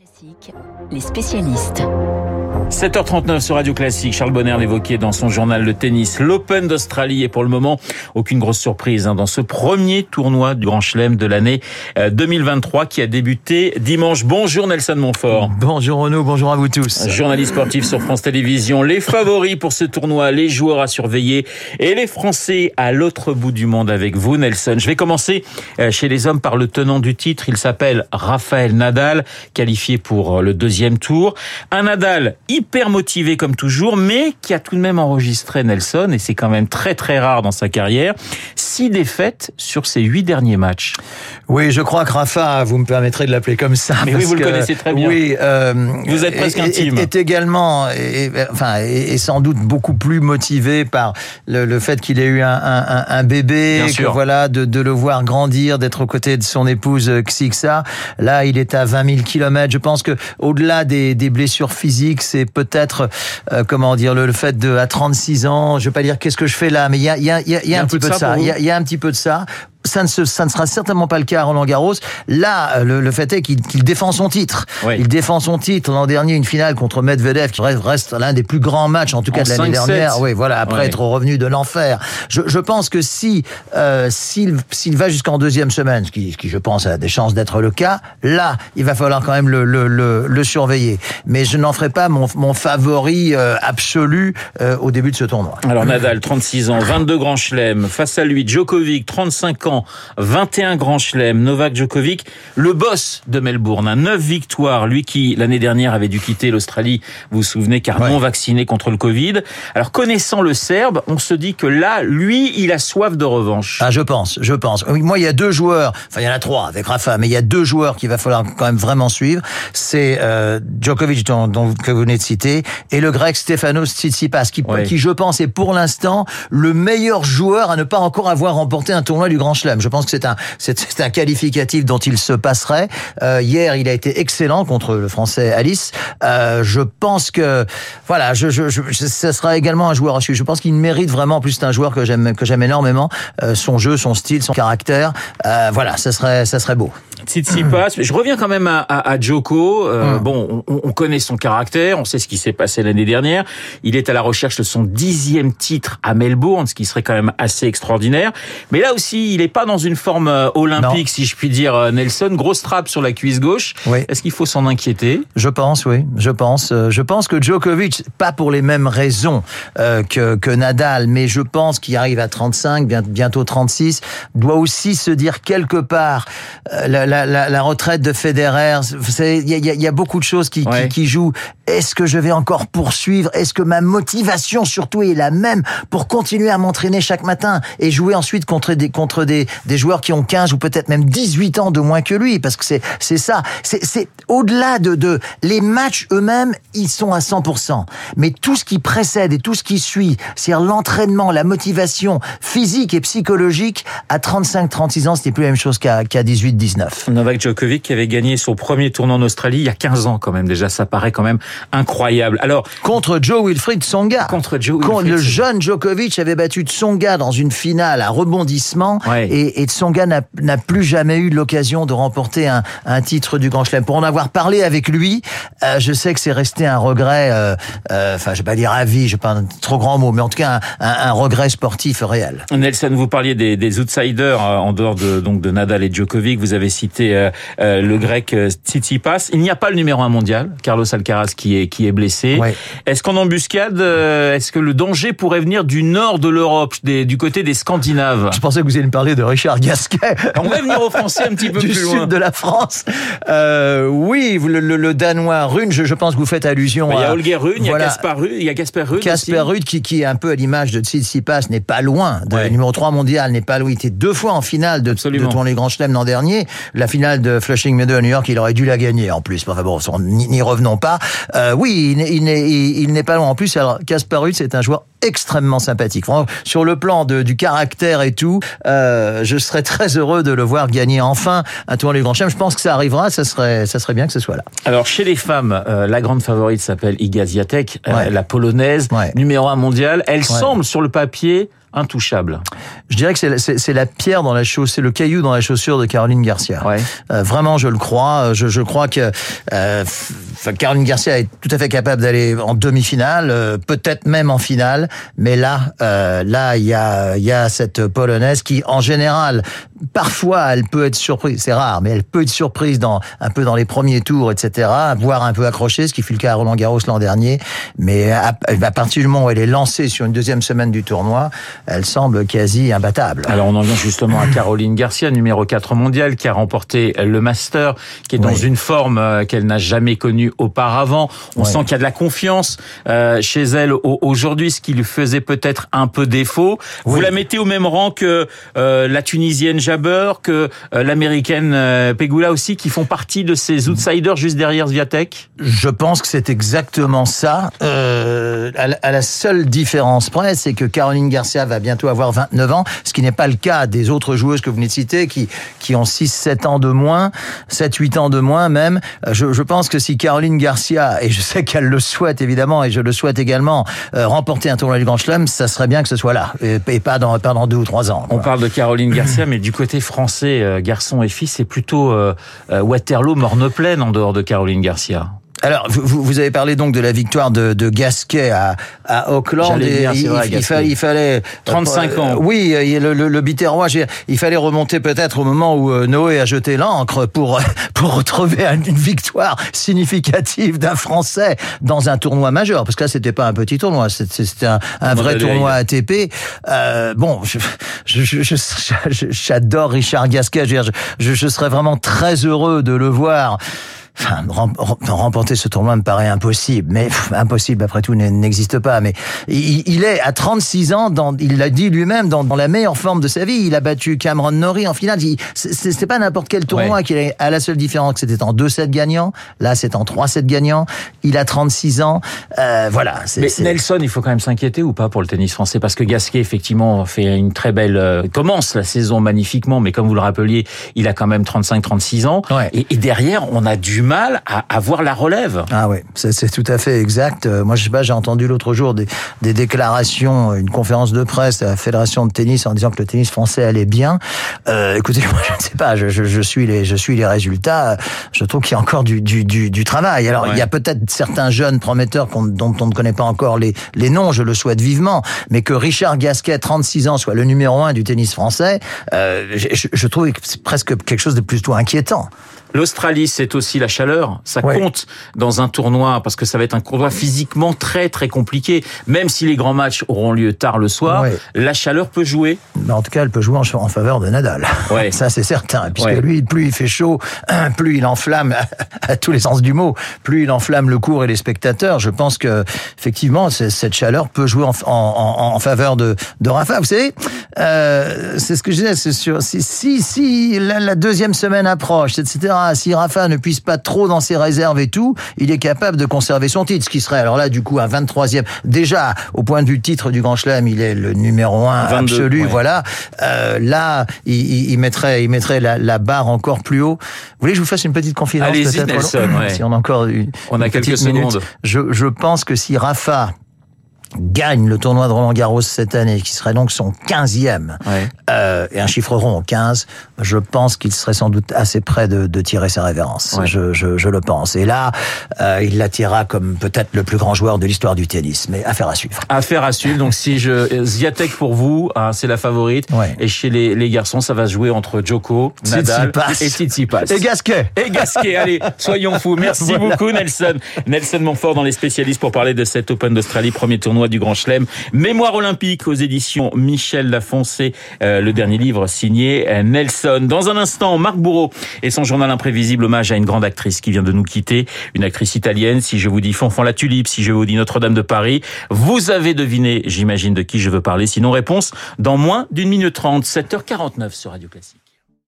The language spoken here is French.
Classique, les spécialistes. 7h39 sur Radio Classique. Charles Bonner l'évoquait dans son journal Le Tennis. L'Open d'Australie est pour le moment aucune grosse surprise hein, dans ce premier tournoi du Grand Chelem de l'année 2023 qui a débuté dimanche. Bonjour Nelson Montfort. Bonjour Renaud, bonjour à vous tous. Journaliste sportif sur France Télévisions. Les favoris pour ce tournoi, les joueurs à surveiller et les Français à l'autre bout du monde avec vous Nelson. Je vais commencer euh, chez les hommes par le tenant du titre. Il s'appelle Raphaël Nadal, qualifié pour euh, le deuxième tour. Un Nadal hyper motivé comme toujours, mais qui a tout de même enregistré Nelson, et c'est quand même très très rare dans sa carrière, six défaites sur ses huit derniers matchs. Oui, je crois que Rafa, vous me permettrez de l'appeler comme ça. Mais oui, vous le connaissez très bien. Oui, euh, vous êtes presque est, intime. Est, également, est, enfin, est, sans doute beaucoup plus motivé par le, le fait qu'il ait eu un, un, un bébé, que voilà, de, de le voir grandir, d'être aux côtés de son épouse Xixa. Là, il est à 20 000 kilomètres. Je pense que au-delà des, des blessures physiques, c'est peut-être euh, comment dire le, le, fait de à 36 ans, je vais pas dire qu'est-ce que je fais là, mais il y a, il y a, il y a, il y a un, petit peu de ça. Il y a, il y a un petit peu de ça ça ne, se, ça ne sera certainement pas le cas à Roland Garros. Là, le, le fait est qu'il qu défend son titre. Oui. Il défend son titre. L'an dernier, une finale contre Medvedev, qui reste, l'un des plus grands matchs, en tout cas en de l'année dernière. Oui, voilà, après oui. être revenu de l'enfer. Je, je, pense que si euh, s'il s'il va jusqu'en deuxième semaine, ce qui, ce qui, je pense, a des chances d'être le cas, là, il va falloir quand même le, le, le, le surveiller. Mais je n'en ferai pas mon, mon favori euh, absolu euh, au début de ce tournoi. Alors Nadal, 36 ans, 22 grands chelems. Face à lui, Djokovic, 35 ans, 21 grands chelems. Novak Djokovic, le boss de Melbourne, a 9 victoires. Lui qui, l'année dernière, avait dû quitter l'Australie, vous vous souvenez, car ouais. non vacciné contre le Covid. Alors connaissant le Serbe, on se dit que là, lui, il a soif de revanche. Ah, je pense, je pense. Moi, il y a deux joueurs, enfin il y en a trois avec Rafa, mais il y a deux joueurs qu'il va falloir quand même vraiment suivre. C'est euh, Djokovic, dont, dont, que vous venez de citer, et le grec Stefanos Tsitsipas, qui, qui, je pense, est pour l'instant le meilleur joueur à ne pas encore avoir remporté un tournoi du Grand Chelem. Je pense que c'est un, c'est un qualificatif dont il se passerait. Euh, hier, il a été excellent contre le Français Alice. Euh, je pense que, voilà, je, je, je, ce sera également un joueur à suivre. Je pense qu'il mérite vraiment, en plus c'est un joueur que j'aime, que j'aime énormément, euh, son jeu, son style, son caractère. Euh, voilà, ça serait, ça serait beau. Tsitsipas, je reviens quand même à, à, à Joko. Euh, mmh. Bon, on, on, connaît son caractère, on sait ce qui s'est passé l'année dernière. Il est à la recherche de son dixième titre à Melbourne, ce qui serait quand même assez extraordinaire. Mais là aussi, il n'est pas dans une forme euh, olympique, non. si je puis dire, euh, Nelson. Grosse trappe sur la cuisse gauche. Oui. Est-ce qu'il faut s'en inquiéter? Je pense, oui. Je pense. Euh, Je pense que Djokovic, pas pour les mêmes raisons euh, que, que Nadal, mais je pense qu'il arrive à 35, bientôt 36, doit aussi se dire quelque part euh, la, la, la, la retraite de Federer. Il y a, y a, beaucoup de choses qui, ouais. qui, qui jouent. Est-ce que je vais encore poursuivre? Est-ce que ma motivation surtout est la même pour continuer à m'entraîner chaque matin et jouer ensuite contre des contre des, des joueurs qui ont 15 ou peut-être même 18 ans de moins que lui Parce que c'est c'est ça. C'est au-delà de, de les matchs eux-mêmes, ils sont à 100%. Mais tout ce qui précède et tout ce qui suit, c'est-à-dire l'entraînement, la motivation physique et psychologique, à 35-36 ans, c'était plus la même chose qu'à qu 18-19. Novak Djokovic qui avait gagné son premier tournoi en Australie il y a 15 ans quand même déjà, ça paraît quand même incroyable. Alors contre Joe Wilfried Tsonga. Contre Joe Wilfried. Le jeune Djokovic avait battu Tsonga dans une finale à rebondissement ouais. Et, et Tsonga n'a plus jamais eu l'occasion de remporter un, un, titre du Grand Chelem. Pour en avoir parlé avec lui, euh, je sais que c'est resté un regret, euh, euh, enfin je vais pas dire à vie, je pas un trop grand mot, mais en tout cas un, un, un regret sportif réel. Nelson, vous parliez des, des outsiders euh, en dehors de donc de Nadal et Djokovic. Vous avez cité euh, le grec Tsitsipas. Il n'y a pas le numéro un mondial, Carlos Alcaraz, qui est qui est blessé. Ouais. Est-ce qu'en embuscade, est-ce que le danger pourrait venir du nord de l'Europe, du côté des Scandinaves? Je pensais que vous alliez me parler de Richard Gasquet. On va venir aux Français un petit peu du plus sud loin. de la France. Euh, oui, le, le, le, danois Rune, je, je, pense que vous faites allusion. Il y a à, Holger Rune, il y a Rune, il y a Casper Rune. Casper Rune qui, qui est un peu à l'image de Tsitsipas, n'est pas loin. De, ouais. Numéro 3 mondial, n'est pas loin. Il était deux fois en finale de, Absolument. de tournée Grand Chelem l'an dernier. La finale de Flushing Meadows à New York, il aurait dû la gagner en plus. Enfin bon, n'y revenons pas. Euh, oui, il, n'est il, il pas loin. En plus, alors Casper Rune, c'est un joueur extrêmement sympathique. Sur le plan de, du caractère et tout, euh, je serais très heureux de le voir gagner enfin un tournoi du Grand Chelem. Je pense que ça arrivera, ça serait, ça serait bien que ce soit là. Alors chez les femmes, euh, la grande favorite s'appelle Iga Swiatek, ouais. euh, la polonaise, ouais. numéro un mondial. Elle ouais. semble sur le papier intouchable. Je dirais que c'est la pierre dans la chaussure, le caillou dans la chaussure de Caroline Garcia. Ouais. Euh, vraiment, je le crois. Je, je crois que euh, Caroline Garcia est tout à fait capable d'aller en demi-finale, euh, peut-être même en finale. Mais là, euh, là, il y a, il y a cette polonaise qui, en général, parfois, elle peut être surprise. C'est rare, mais elle peut être surprise dans un peu dans les premiers tours, etc. Voire un peu accrochée, ce qui fut le cas à Roland Garros l'an dernier. Mais à, à, partir du moment où elle est lancée sur une deuxième semaine du tournoi, elle semble quasi imbattable. Alors on en vient justement à Caroline Garcia, numéro 4 mondial, qui a remporté le Master, qui est dans oui. une forme euh, qu'elle n'a jamais connue auparavant. On sent qu'il y a de la confiance euh, chez elle aujourd'hui, ce qui lui faisait peut-être un peu défaut. Oui. Vous la mettez au même rang que euh, la Tunisienne Jabber, que euh, l'américaine euh, Pegula aussi, qui font partie de ces outsiders juste derrière Zviatek Je pense que c'est exactement ça. Euh, à, la seule différence près, c'est que Caroline Garcia va bientôt avoir 29 ans, ce qui n'est pas le cas des autres joueuses que vous venez de citer, qui, qui ont 6-7 ans de moins, 7-8 ans de moins même. Je, je, pense que si Caroline Garcia, et je sais qu'elle le souhaite évidemment, et je le souhaite également, euh, remporter un tournoi du Grand Chelem, ça serait bien que ce soit là, et, et pas, dans, pas dans deux ou trois ans. On parle de Caroline Garcia, mais du côté français, euh, garçon et fille, c'est plutôt euh, Waterloo, Morne-Plaine en dehors de Caroline Garcia. Alors, vous, vous, avez parlé donc de la victoire de, de Gasquet à, à Auckland. Et il, vrai, il, fallait, il, fallait 35 euh, ans. Oui, le, le, le Biterrois, il fallait remonter peut-être au moment où euh, Noé a jeté l'encre pour pour retrouver une victoire significative d'un Français dans un tournoi majeur. Parce que là, c'était pas un petit tournoi, c'était un, un vrai tournoi ATP. Euh, bon, j'adore je, je, je, Richard Gasquet. Je, je serais vraiment très heureux de le voir enfin, remporter ce tournoi me paraît impossible. Mais pff, impossible, après tout, n'existe pas. Mais il, il, est à 36 ans, dans, il l'a dit lui-même, dans, dans, la meilleure forme de sa vie. Il a battu Cameron Norrie en finale. C'est pas n'importe quel tournoi ouais. qu'il est à la seule différence que c'était en 2-7 gagnants. Là, c'est en 3-7 gagnants. Il a 36 ans. Euh, voilà. Mais Nelson, il faut quand même s'inquiéter ou pas pour le tennis français? Parce que Gasquet, effectivement, fait une très belle... Euh, commence la saison magnifiquement, mais comme vous le rappeliez, il a quand même 35-36 ans. Ouais. Et, et derrière, on a du mal à avoir la relève. Ah oui, c'est tout à fait exact. Euh, moi, je sais pas, j'ai entendu l'autre jour des, des, déclarations, une conférence de presse à la Fédération de tennis en disant que le tennis français allait bien. Euh, écoutez, moi, je ne sais pas, je, je, je, suis les, je suis les résultats. Je trouve qu'il y a encore du, du, du, du travail. Alors, ouais. il y a peut-être certains jeunes prometteurs on, dont on ne connaît pas encore les, les noms, je le souhaite vivement, mais que Richard Gasquet, 36 ans, soit le numéro un du tennis français, euh, je, je trouve que c'est presque quelque chose de plutôt inquiétant. L'Australie, c'est aussi la chaleur. Ça ouais. compte dans un tournoi parce que ça va être un tournoi physiquement très très compliqué. Même si les grands matchs auront lieu tard le soir, ouais. la chaleur peut jouer. Mais en tout cas, elle peut jouer en, faveur de Nadal. Ouais. Ça, c'est certain. Puisque lui, plus il fait chaud, plus il enflamme, à tous les sens du mot, plus il enflamme le cours et les spectateurs. Je pense que effectivement, cette chaleur peut jouer en, en, en faveur de, de Rafa. Vous savez, euh, c'est ce que je disais. C'est sûr. Si, si, si la, la deuxième semaine approche, etc si Rafa ne puisse pas trop dans ses réserves et tout, il est capable de conserver son titre, ce qui serait alors là du coup un 23e. Déjà, au point de vue titre du Grand Chelem, il est le numéro 1 22, absolu, ouais. voilà. Euh, là, il, il, mettrait, il mettrait la, la, barre encore plus haut. Vous voulez que je vous fasse une petite confidence Allez-y, Nelson. Ouais. Si on a encore une, on a une quelques minute. secondes. Je, je pense que si Rafa gagne le tournoi de Roland Garros cette année, qui serait donc son 15e, ouais. euh, et un chiffre rond 15, je pense qu'il serait sans doute assez près de, de tirer sa révérence. Ouais. Je, je, je, le pense. Et là, euh, il l'attirera comme peut-être le plus grand joueur de l'histoire du tennis. Mais affaire à suivre. Affaire à suivre. Donc si je Ziatek pour vous, hein, c'est la favorite. Ouais. Et chez les, les garçons, ça va se jouer entre Djoko, Nadal et Tsitsipas. Et Gasquet. Et Gasquet. Allez, soyons fous. Merci voilà. beaucoup Nelson. Nelson Montfort dans les spécialistes pour parler de cet Open d'Australie, premier tournoi du Grand Chelem. Mémoire olympique aux éditions Michel Lafoncé, euh, le dernier livre signé euh, Nelson. Dans un instant, Marc Bourreau et son journal imprévisible, hommage à une grande actrice qui vient de nous quitter, une actrice italienne. Si je vous dis Fonfon la Tulipe, si je vous dis Notre-Dame de Paris, vous avez deviné, j'imagine, de qui je veux parler. Sinon, réponse dans moins d'une minute trente, 7h49 sur Radio Classique.